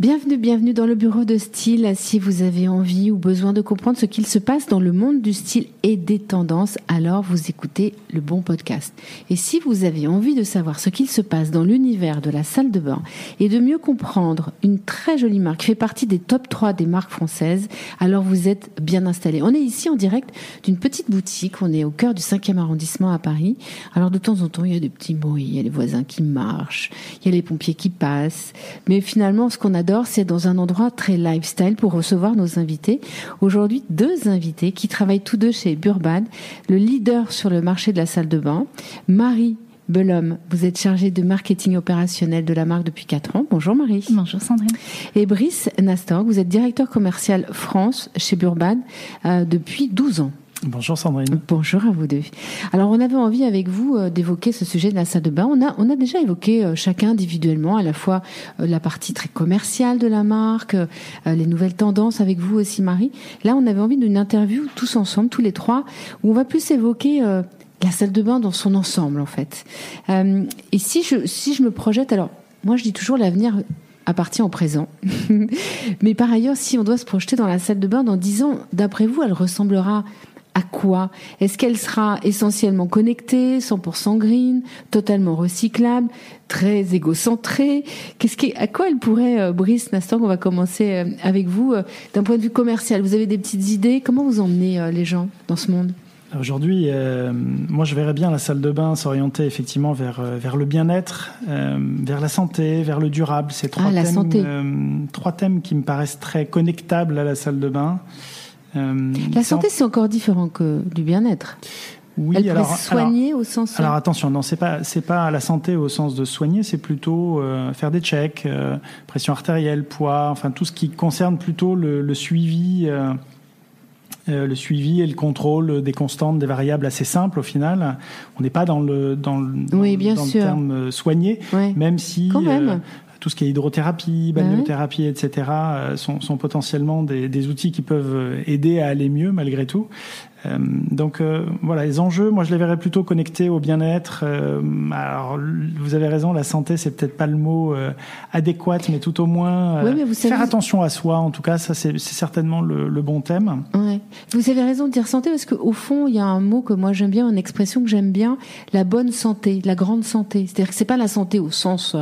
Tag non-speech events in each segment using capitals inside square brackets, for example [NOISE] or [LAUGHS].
Bienvenue, bienvenue dans le bureau de style. Si vous avez envie ou besoin de comprendre ce qu'il se passe dans le monde du style et des tendances, alors vous écoutez le bon podcast. Et si vous avez envie de savoir ce qu'il se passe dans l'univers de la salle de bain et de mieux comprendre une très jolie marque qui fait partie des top 3 des marques françaises, alors vous êtes bien installé. On est ici en direct d'une petite boutique. On est au cœur du 5e arrondissement à Paris. Alors de temps en temps, il y a des petits bruits, il y a les voisins qui marchent, il y a les pompiers qui passent. Mais finalement, ce qu'on adore, c'est dans un endroit très lifestyle pour recevoir nos invités. Aujourd'hui, deux invités qui travaillent tous deux chez Burban, le leader sur le marché de la salle de bain, Marie Belhomme, vous êtes chargée de marketing opérationnel de la marque depuis 4 ans. Bonjour Marie. Bonjour Sandrine. Et Brice Nastor, vous êtes directeur commercial France chez Burban euh, depuis 12 ans. Bonjour Sandrine. Bonjour à vous deux. Alors on avait envie avec vous euh, d'évoquer ce sujet de la salle de bain. On a, on a déjà évoqué euh, chacun individuellement à la fois euh, la partie très commerciale de la marque, les nouvelles tendances avec vous aussi Marie. Là on avait envie d'une interview tous ensemble, tous les trois, où on va plus évoquer la salle de bain dans son ensemble en fait. et si je, si je me projette, alors moi je dis toujours l'avenir appartient au présent. [LAUGHS] Mais par ailleurs, si on doit se projeter dans la salle de bain dans dix ans, d'après vous, elle ressemblera à quoi Est-ce qu'elle sera essentiellement connectée, 100% green, totalement recyclable, très égocentrée? Qu'est-ce qui, à quoi elle pourrait, euh, Brice Nastor, on va commencer euh, avec vous, euh, d'un point de vue commercial? Vous avez des petites idées? Comment vous emmenez les gens dans ce monde? Aujourd'hui, moi je verrais bien la salle de bain s'orienter effectivement vers, vers le bien-être, vers la santé, vers le durable. C'est trois, ah, thèmes, trois thèmes qui me paraissent très connectables à la salle de bain. Euh, la santé, c'est encore différent que du bien-être. Oui, Elle alors, soigner au sens. Alors attention, non, c'est pas c'est pas la santé au sens de soigner, c'est plutôt euh, faire des checks, euh, pression artérielle, poids, enfin tout ce qui concerne plutôt le, le suivi. le suivi et le contrôle des constantes, des variables assez simples au final. On n'est pas dans le dans le, oui, bien dans sûr. le terme soigner, même si Quand même tout ce qui est hydrothérapie, balnéothérapie, etc., sont, sont potentiellement des, des, outils qui peuvent aider à aller mieux malgré tout. Euh, donc euh, voilà, les enjeux, moi je les verrais plutôt connectés au bien-être. Euh, alors vous avez raison, la santé c'est peut-être pas le mot adéquat, mais tout au moins faire attention à soi. En tout cas, ça c'est certainement le, le, bon thème. Ouais. Vous avez raison de dire santé parce qu'au fond il y a un mot que moi j'aime bien, une expression que j'aime bien, la bonne santé, la grande santé. C'est-à-dire que c'est pas la santé au sens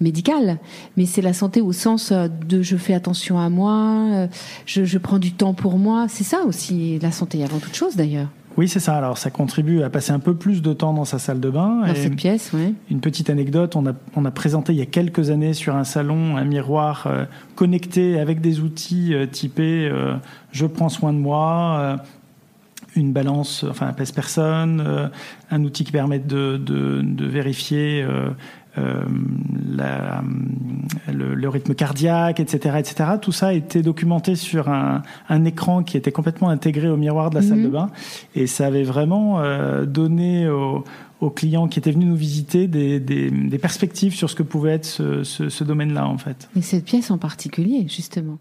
médical, mais c'est la santé au sens de je fais attention à moi, je, je prends du temps pour moi. C'est ça aussi la santé avant tout chose d'ailleurs. Oui, c'est ça. Alors, ça contribue à passer un peu plus de temps dans sa salle de bain. Dans cette pièce, oui. Une petite anecdote, on a, on a présenté il y a quelques années sur un salon un miroir euh, connecté avec des outils euh, typés euh, je prends soin de moi, une balance, enfin un pèse-personne, un outil qui permet de, de, de vérifier euh, la, le, le, rythme cardiaque, etc., etc. Tout ça a été documenté sur un, un écran qui était complètement intégré au miroir de la salle de mhm. bain, et ça avait vraiment euh, donné aux, aux, clients qui étaient venus nous visiter des, des, des perspectives sur ce que pouvait être ce, ce, ce domaine-là, en fait. Et cette pièce en particulier, justement.